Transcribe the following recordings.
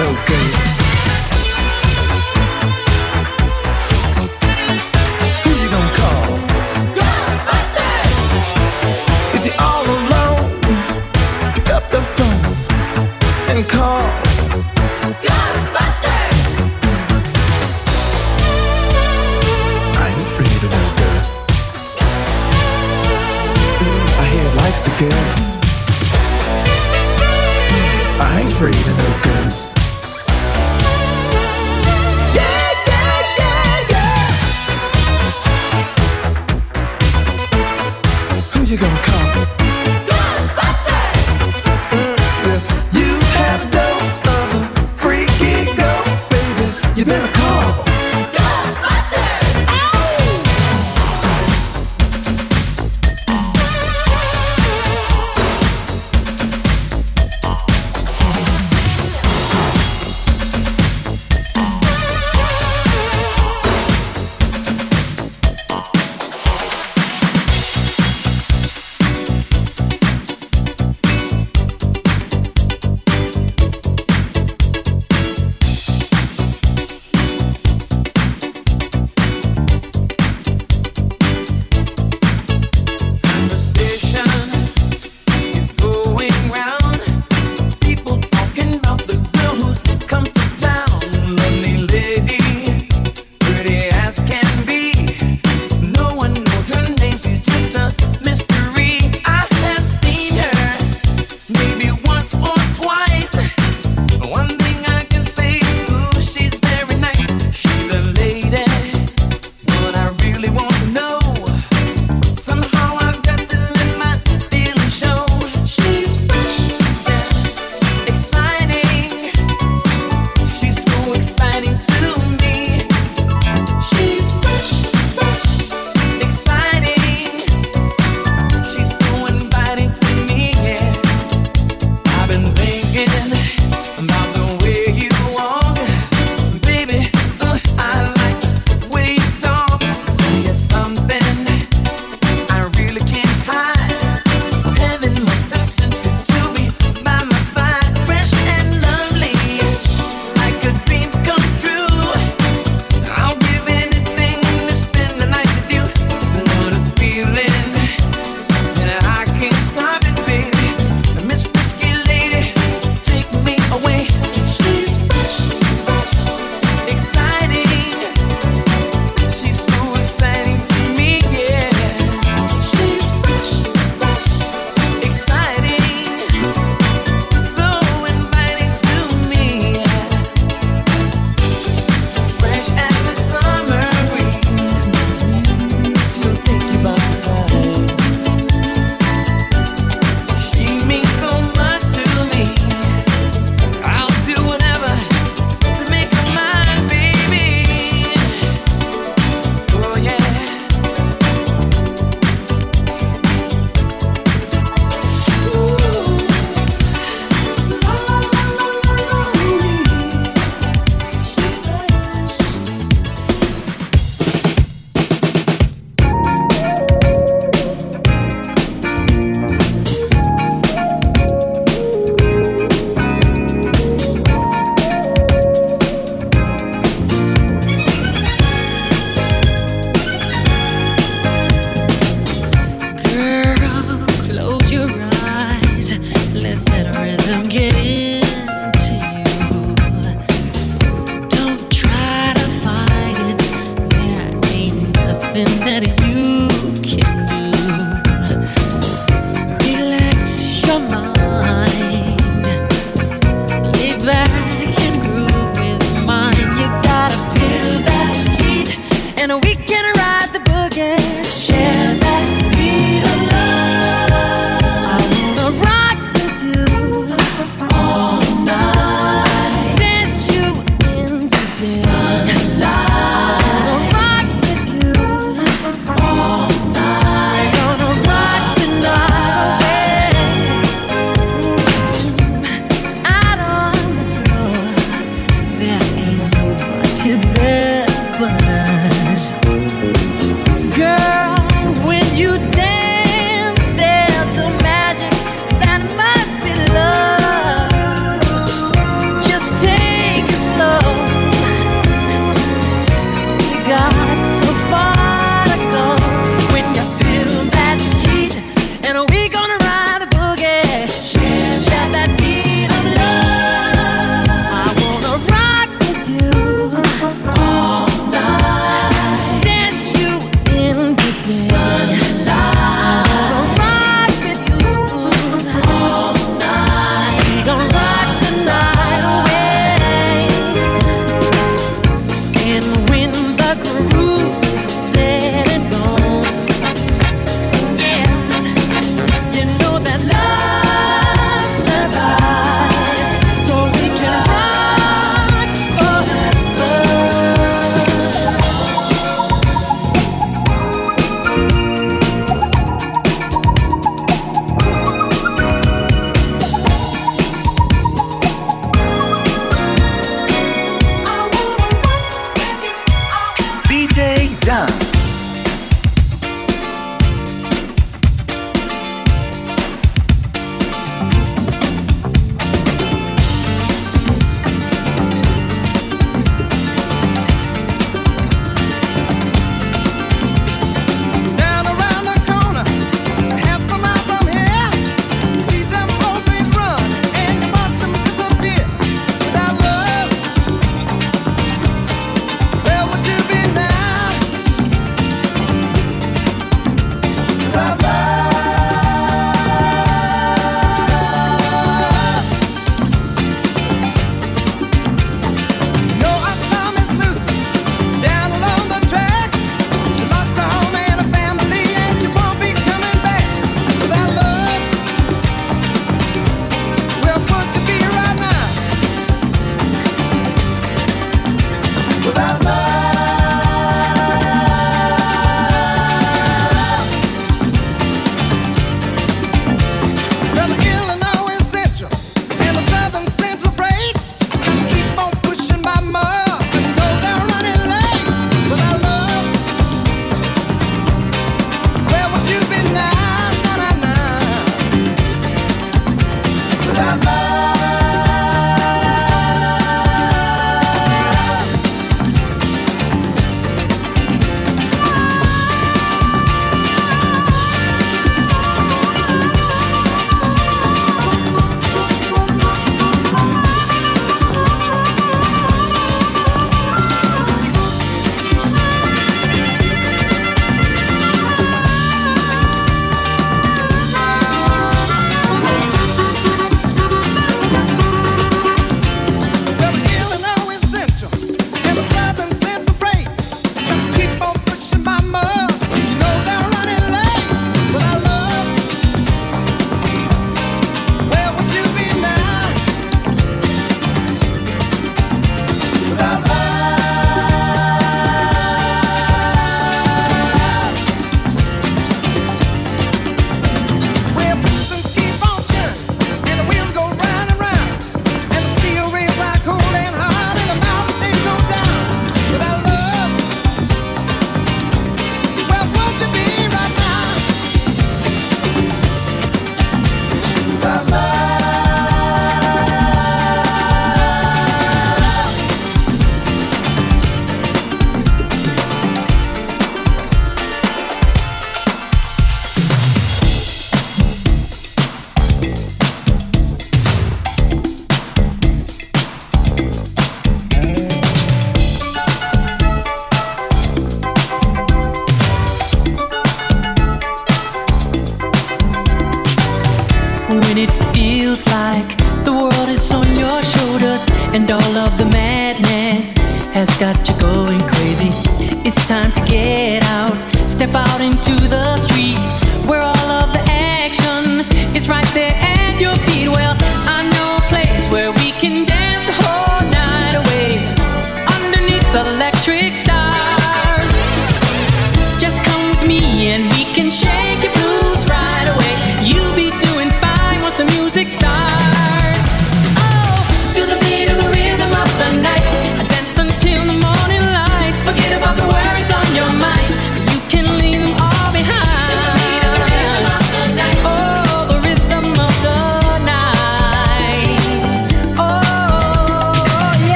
no ghosts.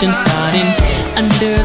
Celebration starting. Under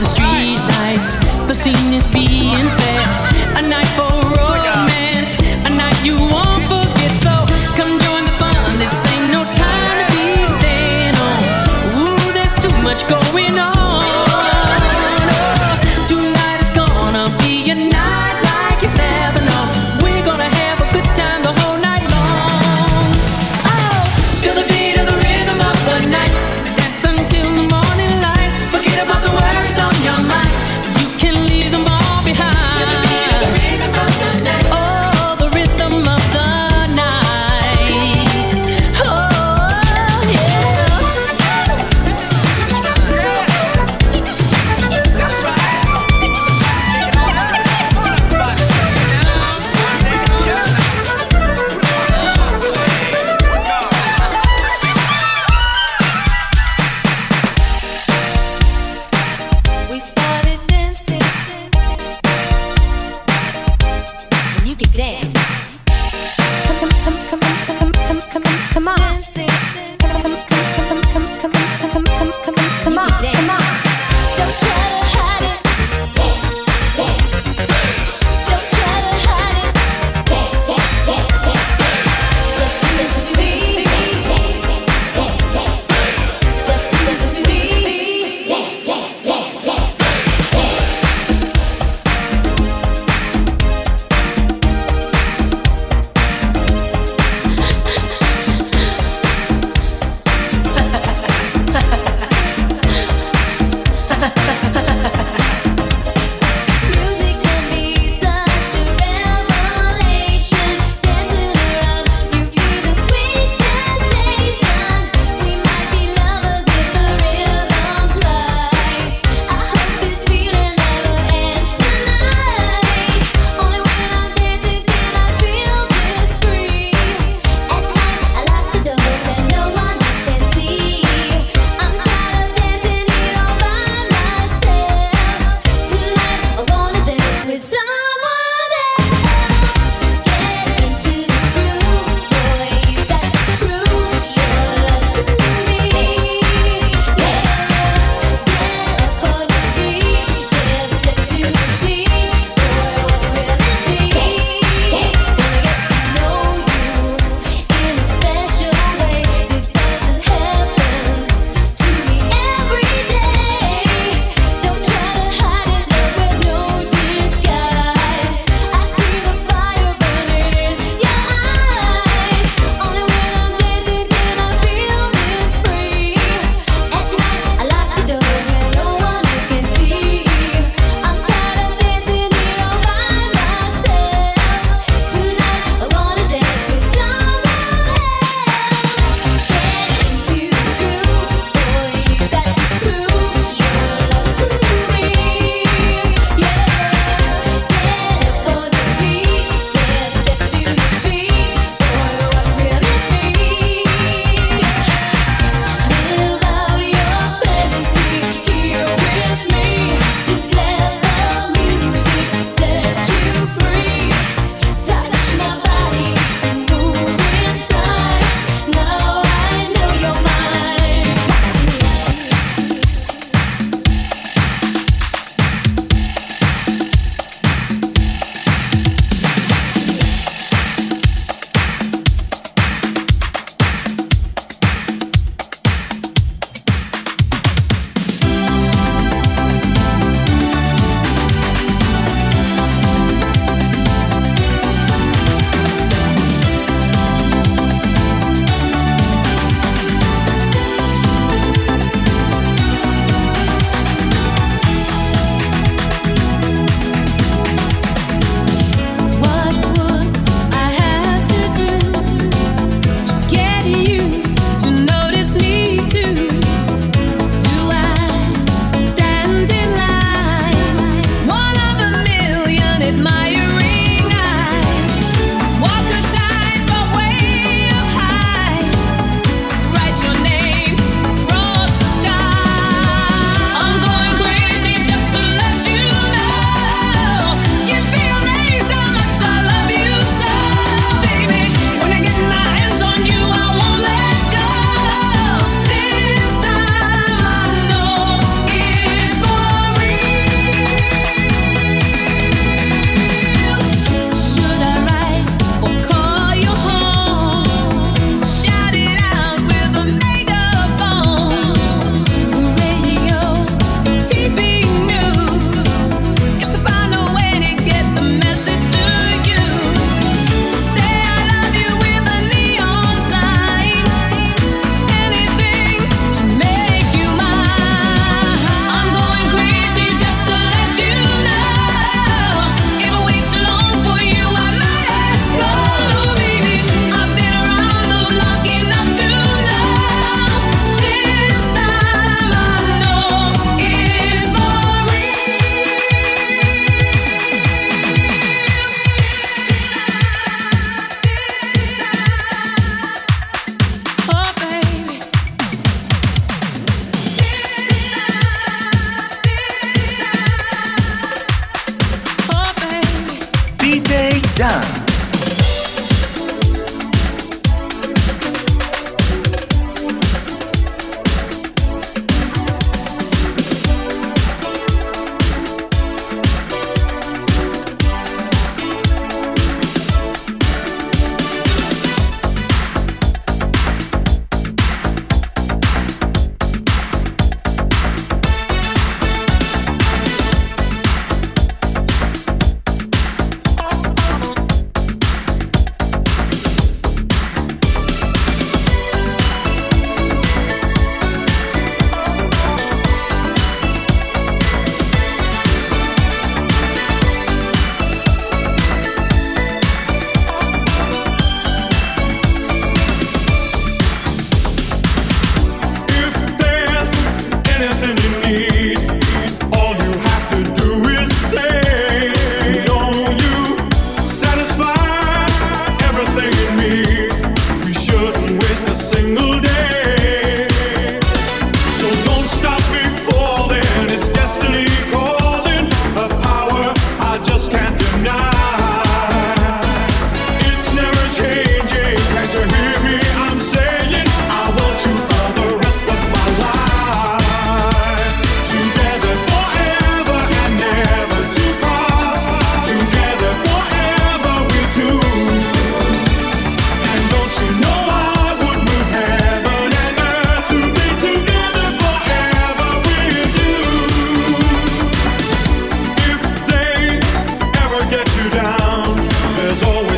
was always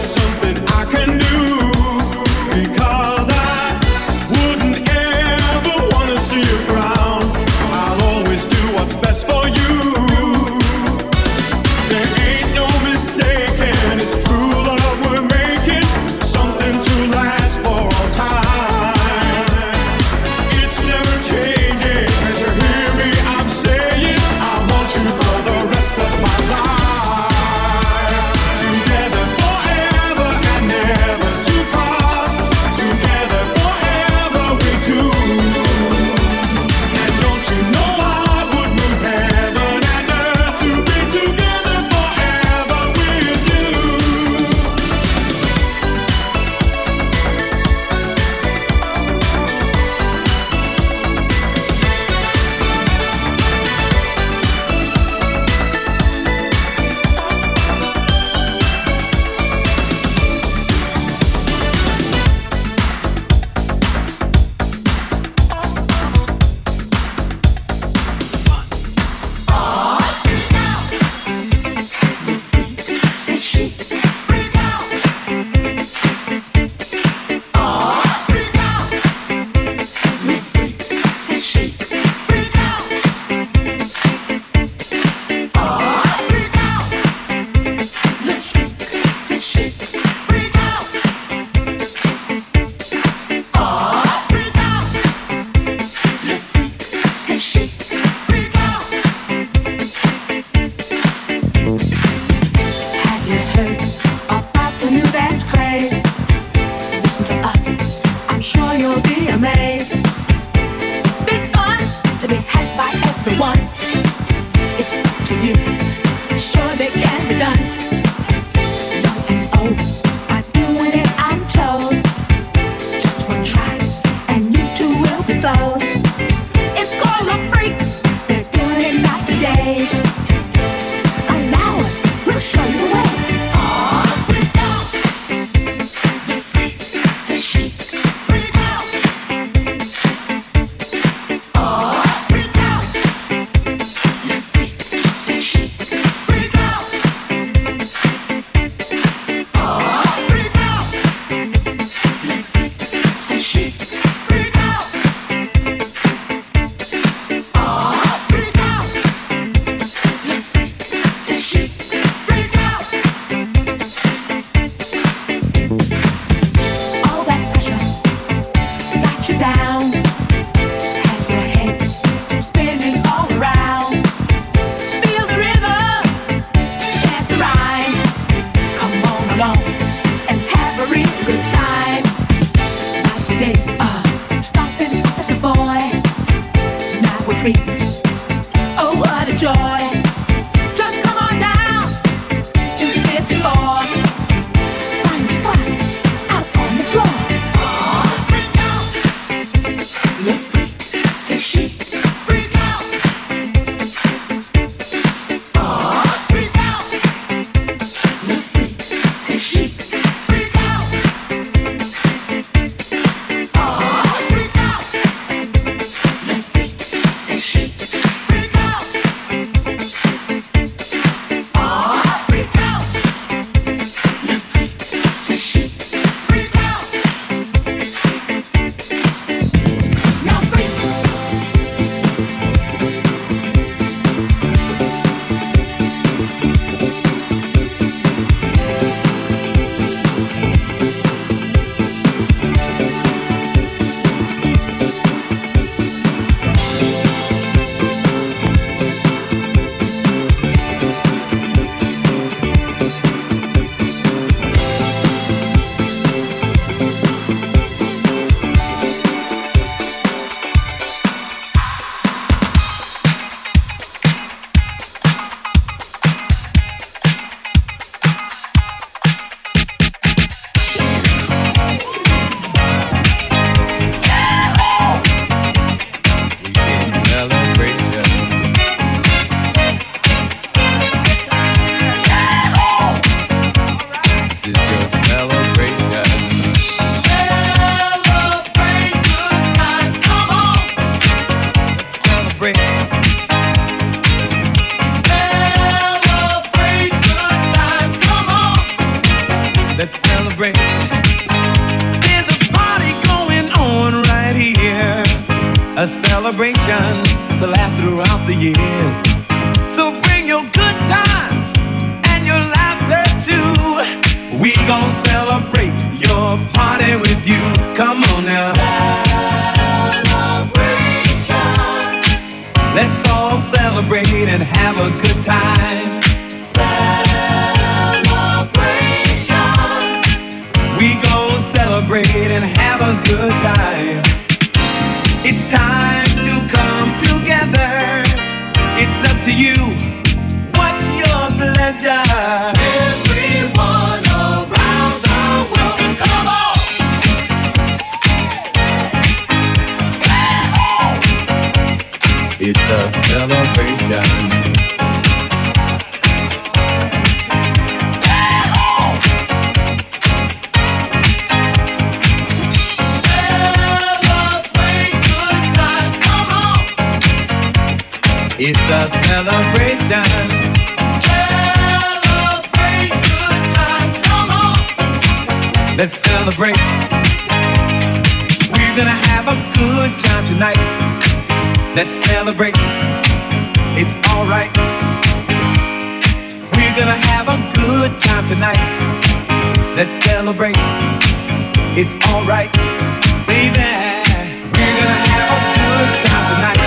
It's a celebration. Celebrate good times, come on. Let's celebrate. We're gonna have a good time tonight. Let's celebrate. It's alright. We're gonna have a good time tonight. Let's celebrate. It's alright, baby. We're gonna have a good time tonight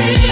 see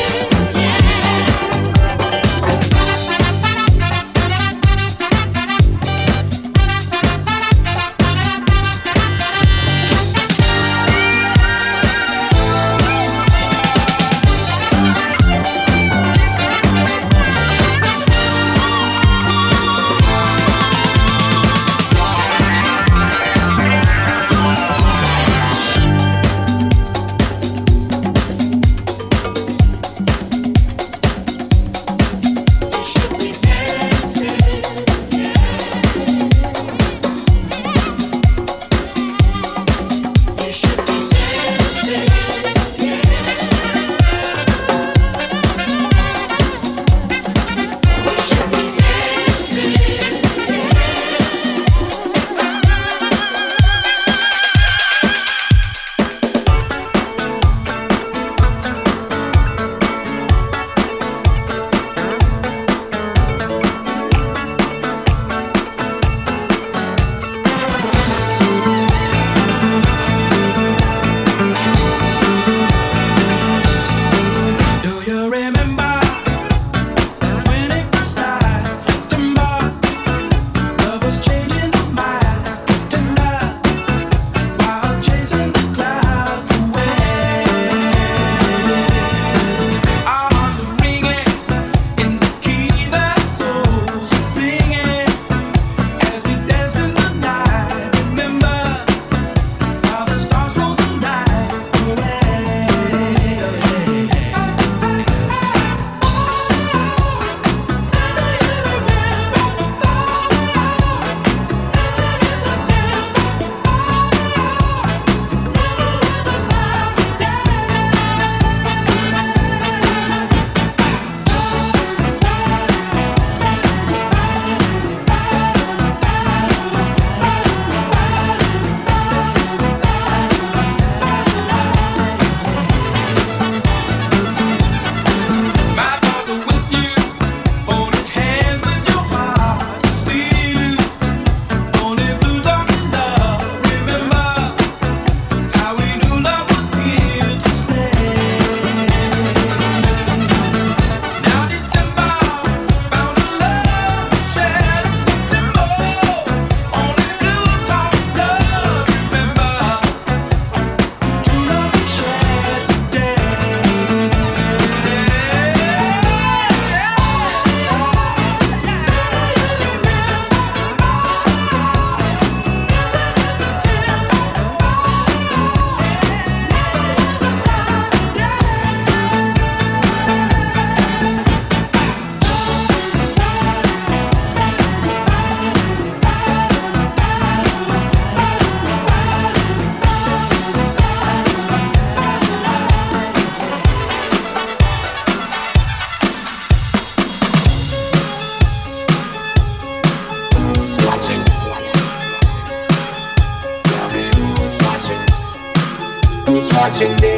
noche